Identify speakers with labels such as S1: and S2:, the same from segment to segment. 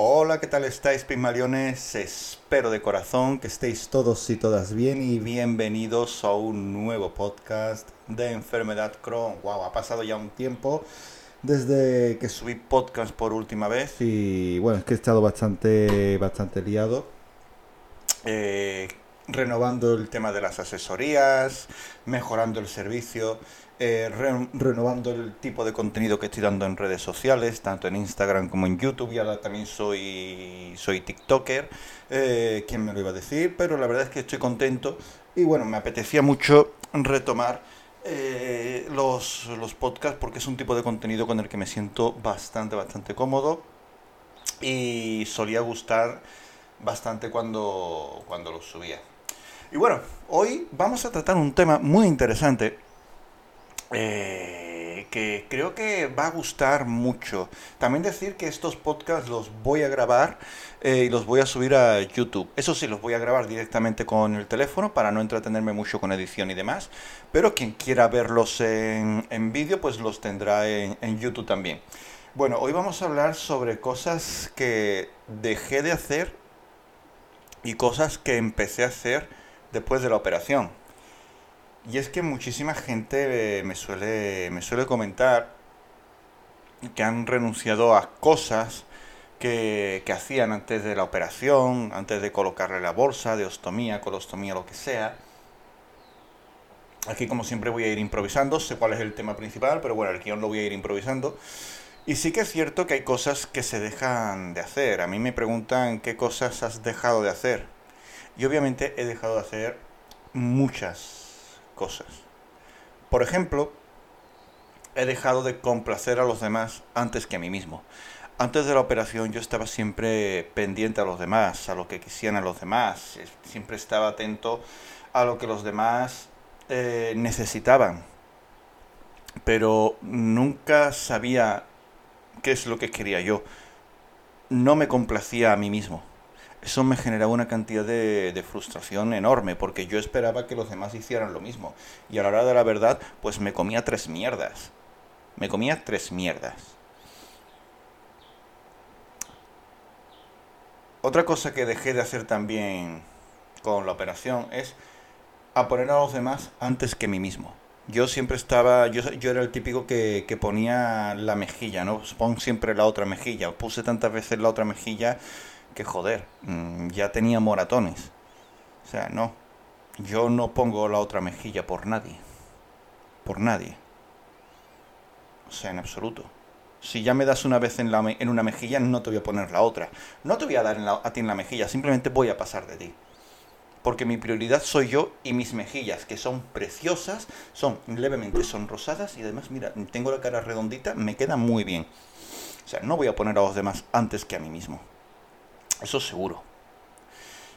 S1: Hola, ¿qué tal estáis, Pigmaliones? Espero de corazón que estéis todos y todas bien y bienvenidos a un nuevo podcast de enfermedad Crohn. Wow, ha pasado ya un tiempo desde que subí podcast por última vez y bueno, es que he estado bastante, bastante liado. Eh, renovando el tema de las asesorías, mejorando el servicio, eh, renovando el tipo de contenido que estoy dando en redes sociales, tanto en Instagram como en YouTube, y ahora también soy, soy TikToker, eh, quién me lo iba a decir, pero la verdad es que estoy contento y bueno, me apetecía mucho retomar eh, los, los podcasts porque es un tipo de contenido con el que me siento bastante, bastante cómodo y solía gustar bastante cuando, cuando los subía. Y bueno, hoy vamos a tratar un tema muy interesante eh, que creo que va a gustar mucho. También decir que estos podcasts los voy a grabar eh, y los voy a subir a YouTube. Eso sí, los voy a grabar directamente con el teléfono para no entretenerme mucho con edición y demás. Pero quien quiera verlos en, en vídeo, pues los tendrá en, en YouTube también. Bueno, hoy vamos a hablar sobre cosas que dejé de hacer y cosas que empecé a hacer después de la operación. Y es que muchísima gente eh, me suele, me suele comentar que han renunciado a cosas que, que, hacían antes de la operación, antes de colocarle la bolsa, de ostomía, colostomía, lo que sea. Aquí como siempre voy a ir improvisando, sé cuál es el tema principal, pero bueno, el guion lo voy a ir improvisando. Y sí que es cierto que hay cosas que se dejan de hacer. A mí me preguntan qué cosas has dejado de hacer. Y obviamente he dejado de hacer muchas cosas. Por ejemplo, he dejado de complacer a los demás antes que a mí mismo. Antes de la operación yo estaba siempre pendiente a los demás, a lo que quisieran los demás, siempre estaba atento a lo que los demás eh, necesitaban, pero nunca sabía qué es lo que quería yo. No me complacía a mí mismo eso me generaba una cantidad de, frustración enorme, porque yo esperaba que los demás hicieran lo mismo. Y a la hora de la verdad, pues me comía tres mierdas. Me comía tres mierdas. Otra cosa que dejé de hacer también con la operación es a poner a los demás antes que mí mismo. Yo siempre estaba, yo, yo era el típico que, que ponía la mejilla, ¿no? Pon siempre la otra mejilla. Puse tantas veces la otra mejilla que joder, mm, ya tenía moratones. O sea, no, yo no pongo la otra mejilla por nadie. Por nadie. O sea, en absoluto. Si ya me das una vez en, la, en una mejilla, no te voy a poner la otra. No te voy a dar a ti en la mejilla, simplemente voy a pasar de ti. Porque mi prioridad soy yo y mis mejillas, que son preciosas, son levemente sonrosadas y además, mira, tengo la cara redondita, me queda muy bien. O sea, no voy a poner a los demás antes que a mí mismo. Eso seguro.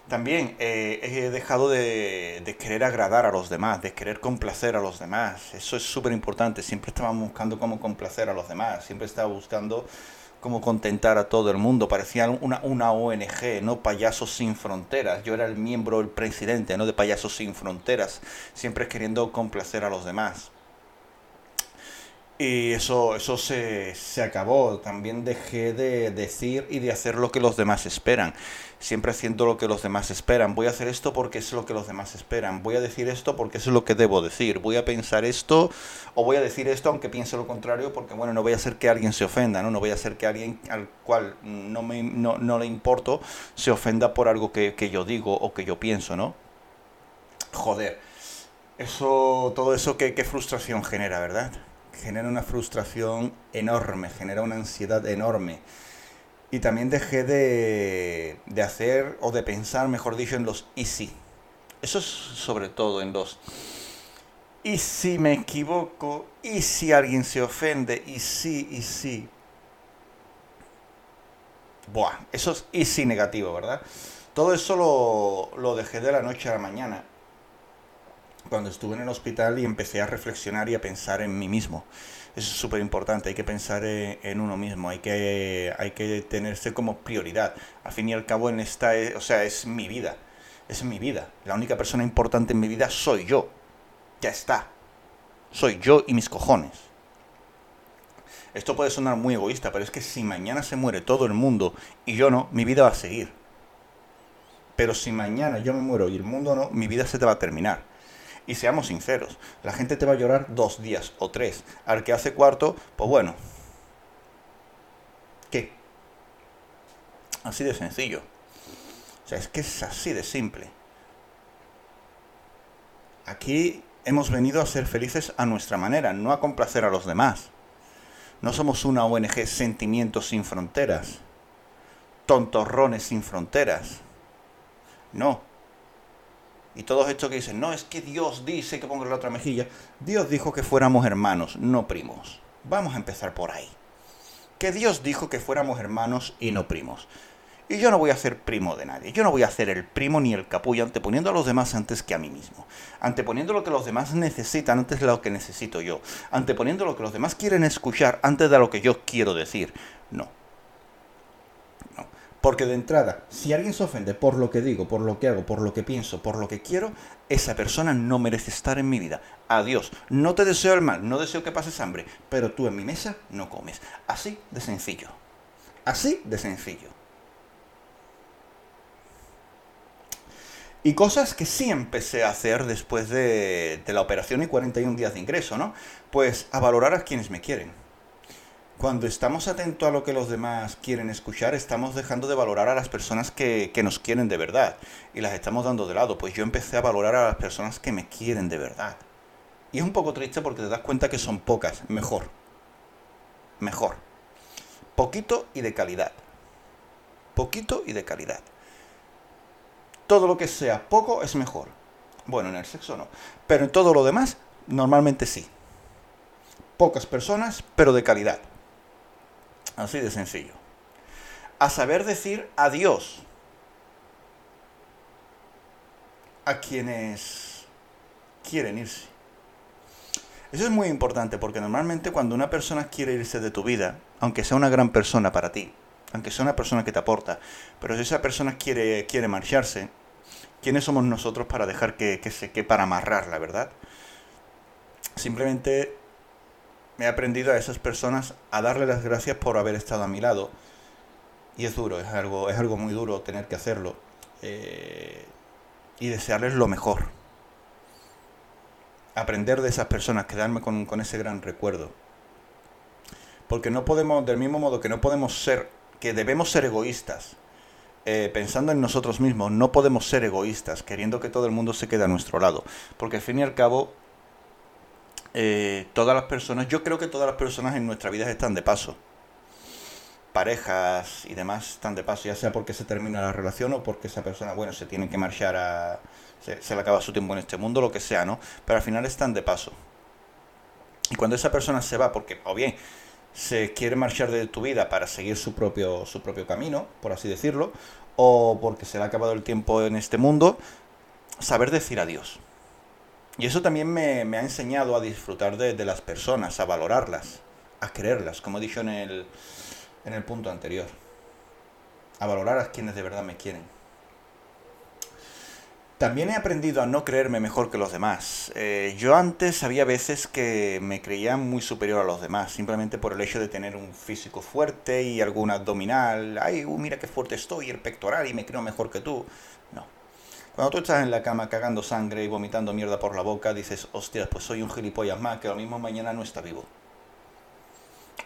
S1: También eh, he dejado de, querer agradar a los demás, de querer complacer a los demás. Eso es súper importante. Siempre estaba buscando cómo complacer a los demás. Siempre estaba buscando cómo contentar a todo el mundo. Parecía una, una ONG, ¿no? Payasos sin fronteras. Yo era el miembro, el presidente, ¿no? De Payasos sin fronteras. Siempre queriendo complacer a los demás. Y eso, eso se, se, acabó. También dejé de decir y de hacer lo que los demás esperan. Siempre haciendo lo que los demás esperan. Voy a hacer esto porque es lo que los demás esperan. Voy a decir esto porque es lo que debo decir. Voy a pensar esto o voy a decir esto aunque piense lo contrario porque, bueno, no voy a hacer que alguien se ofenda, ¿no? No voy a hacer que alguien al cual no, me, no, no le importo se ofenda por algo que, que yo digo o que yo pienso, ¿no? Joder. Eso, todo eso, qué, qué frustración genera, ¿verdad? Genera una frustración enorme, genera una ansiedad enorme. Y también dejé de, de hacer o de pensar, mejor dicho, en los y si. Eso es sobre todo en los y si me equivoco, y si alguien se ofende, y si, y si. Buah, eso es y si negativo, ¿verdad? Todo eso lo, lo dejé de la noche a la mañana cuando estuve en el hospital y empecé a reflexionar y a pensar en mí mismo. Eso es súper importante, hay que pensar en uno mismo, hay que, hay que tenerse como prioridad. Al fin y al cabo, en esta, o sea, es mi vida, es mi vida. La única persona importante en mi vida soy yo. Ya está. Soy yo y mis cojones. Esto puede sonar muy egoísta, pero es que si mañana se muere todo el mundo y yo no, mi vida va a seguir. Pero si mañana yo me muero y el mundo no, mi vida se te va a terminar. Y seamos sinceros, la gente te va a llorar dos días o tres. Al que hace cuarto, pues bueno. ¿Qué? Así de sencillo. O sea, es que es así de simple. Aquí hemos venido a ser felices a nuestra manera, no a complacer a los demás. No somos una ONG Sentimientos sin Fronteras, tontorrones sin fronteras. No. Y todos estos que dicen, no, es que Dios dice que ponga la otra mejilla. Dios dijo que fuéramos hermanos, no primos. Vamos a empezar por ahí. Que Dios dijo que fuéramos hermanos y no primos. Y yo no voy a ser primo de nadie. Yo no voy a ser el primo ni el capullo anteponiendo a los demás antes que a mí mismo. Anteponiendo lo que los demás necesitan antes de lo que necesito yo. Anteponiendo lo que los demás quieren escuchar antes de lo que yo quiero decir. No. Porque de entrada, si alguien se ofende por lo que digo, por lo que hago, por lo que pienso, por lo que quiero, esa persona no merece estar en mi vida. Adiós. No te deseo el mal, no deseo que pases hambre, pero tú en mi mesa no comes. Así de sencillo. Así de sencillo. Y cosas que sí empecé a hacer después de, la operación y 41 días de ingreso, ¿no? Pues a valorar a quienes me quieren. Cuando estamos atentos a lo que los demás quieren escuchar, estamos dejando de valorar a las personas que, nos quieren de verdad. Y las estamos dando de lado. Pues yo empecé a valorar a las personas que me quieren de verdad. Y es un poco triste porque te das cuenta que son pocas. Mejor. Mejor. Poquito y de calidad. Poquito y de calidad todo lo que sea poco es mejor. Bueno, en el sexo no. Pero en todo lo demás, normalmente sí. Pocas personas, pero de calidad. Así de sencillo. A saber decir adiós a quienes quieren irse. Eso es muy importante porque normalmente cuando una persona quiere irse de tu vida, aunque sea una gran persona para ti, aunque sea una persona que te aporta, pero si esa persona quiere, quiere marcharse, ¿quiénes somos nosotros para dejar que, que se que para amarrar la verdad? Simplemente me he aprendido a esas personas a darle las gracias por haber estado a mi lado. Y es duro, es algo, es algo muy duro tener que hacerlo. Eh, y desearles lo mejor. Aprender de esas personas, quedarme con, ese gran recuerdo. Porque no podemos, del mismo modo que no podemos ser, que debemos ser egoístas eh, pensando en nosotros mismos, no podemos ser egoístas, queriendo que todo el mundo se quede a nuestro lado. Porque al fin y al cabo, eh, todas las personas, yo creo que todas las personas en nuestra vida están de paso. Parejas y demás están de paso, ya sea porque se termina la relación o porque esa persona, bueno, se tiene que marchar a... Se, se le acaba su tiempo en este mundo, lo que sea, ¿no? Pero al final están de paso. Y cuando esa persona se va, porque, o bien, se quiere marchar de tu vida para seguir su propio, su propio camino, por así decirlo, o porque se le ha acabado el tiempo en este mundo, saber decir adiós. Y eso también me, ha enseñado a disfrutar de, las personas, a valorarlas, a quererlas, como he dicho en el, en el punto anterior. A valorar a quienes de verdad me quieren. También he aprendido a no creerme mejor que los demás. Eh, yo antes había veces que me creía muy superior a los demás, simplemente por el hecho de tener un físico fuerte y algún abdominal. Ay, uh, mira qué fuerte estoy, el pectoral y me creo mejor que tú. Cuando tú estás en la cama cagando sangre y vomitando mierda por la boca, dices, hostias, pues soy un gilipollas más que lo mismo mañana no está vivo.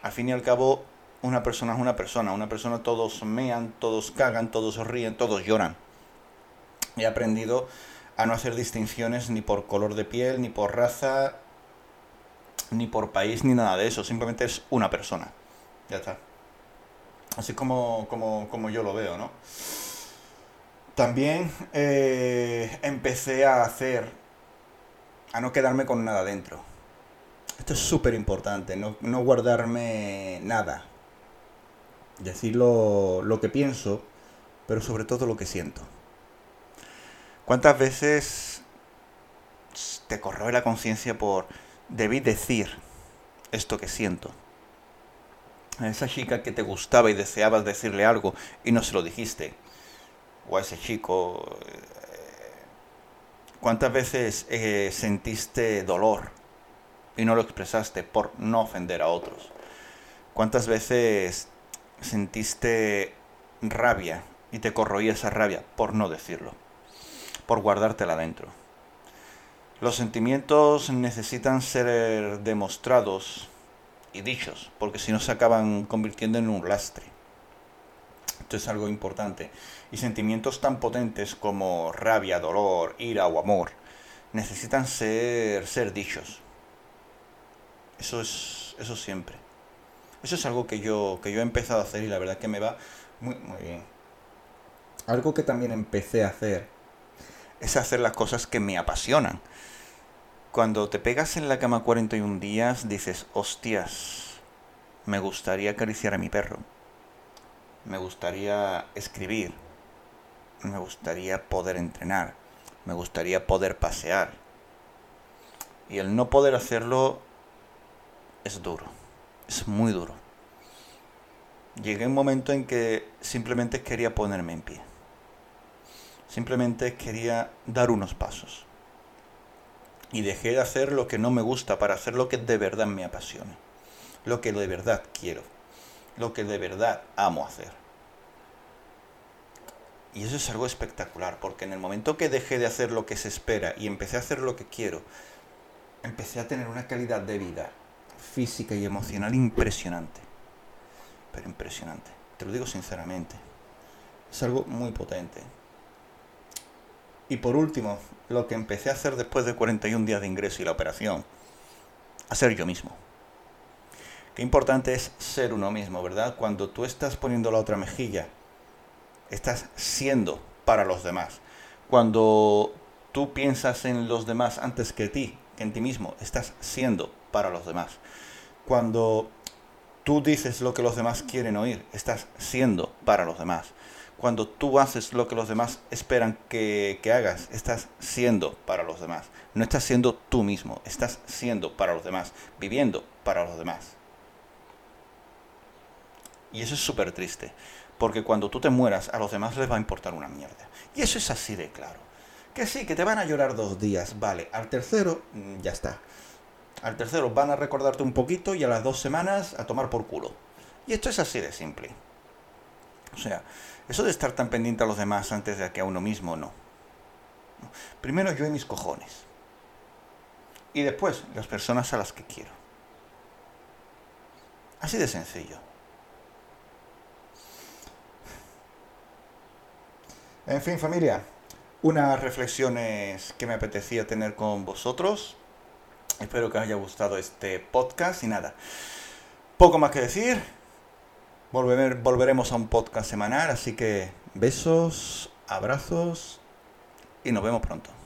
S1: Al fin y al cabo, una persona es una persona. Una persona todos mean, todos cagan, todos ríen, todos lloran he aprendido a no hacer distinciones ni por color de piel, ni por raza, ni por país, ni nada de eso. Simplemente es una persona. Ya está. Así como, como, como yo lo veo, ¿no? También eh, empecé a hacer, a no quedarme con nada dentro. Esto es súper importante, no, guardarme nada. Decir lo que pienso, pero sobre todo lo que siento. ¿Cuántas veces te corroe la conciencia por debí decir esto que siento? A esa chica que te gustaba y deseabas decirle algo y no se lo dijiste. O a ese chico. Eh, ¿Cuántas veces eh, sentiste dolor y no lo expresaste por no ofender a otros? ¿Cuántas veces sentiste rabia y te corroía esa rabia por no decirlo? Por guardártela dentro. Los sentimientos necesitan ser demostrados y dichos, porque si no se acaban convirtiendo en un lastre. Esto es algo importante. Y sentimientos tan potentes como rabia, dolor, ira o amor necesitan ser, ser dichos. Eso es eso siempre. Eso es algo que yo, que yo he empezado a hacer y la verdad que me va muy, muy bien. Algo que también empecé a hacer es hacer las cosas que me apasionan. Cuando te pegas en la cama 41 días, dices, hostias, me gustaría acariciar a mi perro. Me gustaría escribir. Me gustaría poder entrenar. Me gustaría poder pasear. Y el no poder hacerlo es duro. Es muy duro. Llegué a un momento en que simplemente quería ponerme en pie. Simplemente quería dar unos pasos y dejé de hacer lo que no me gusta para hacer lo que de verdad me apasiona, lo que de verdad quiero, lo que de verdad amo hacer. Y eso es algo espectacular, porque en el momento que dejé de hacer lo que se espera y empecé a hacer lo que quiero, empecé a tener una calidad de vida física y emocional impresionante. Pero impresionante. Te lo digo sinceramente. Es algo muy potente. Y por último, lo que empecé a hacer después de 41 días de ingreso y la operación, hacer yo mismo. Qué importante es ser uno mismo, ¿verdad? Cuando tú estás poniendo la otra mejilla, estás siendo para los demás. Cuando tú piensas en los demás antes que ti, que en ti mismo, estás siendo para los demás. Cuando tú dices lo que los demás quieren oír, estás siendo para los demás cuando tú haces lo que los demás esperan que, hagas, estás siendo para los demás. No estás siendo tú mismo, estás siendo para los demás, viviendo para los demás. Y eso es súper triste, porque cuando tú te mueras, a los demás les va a importar una mierda. Y eso es así de claro. Que sí, que te van a llorar dos días, vale. Al tercero, mm, ya está. Al tercero van a recordarte un poquito y a las dos semanas a tomar por culo. Y esto es así de simple. O sea, eso de estar tan pendiente a los demás antes de que a uno mismo, no. Primero yo y mis cojones. Y después las personas a las que quiero. Así de sencillo. En fin, familia, unas reflexiones que me apetecía tener con vosotros. Espero que os haya gustado este podcast y nada. Poco más que decir volveremos a un podcast semanal, así que besos, abrazos y nos vemos pronto.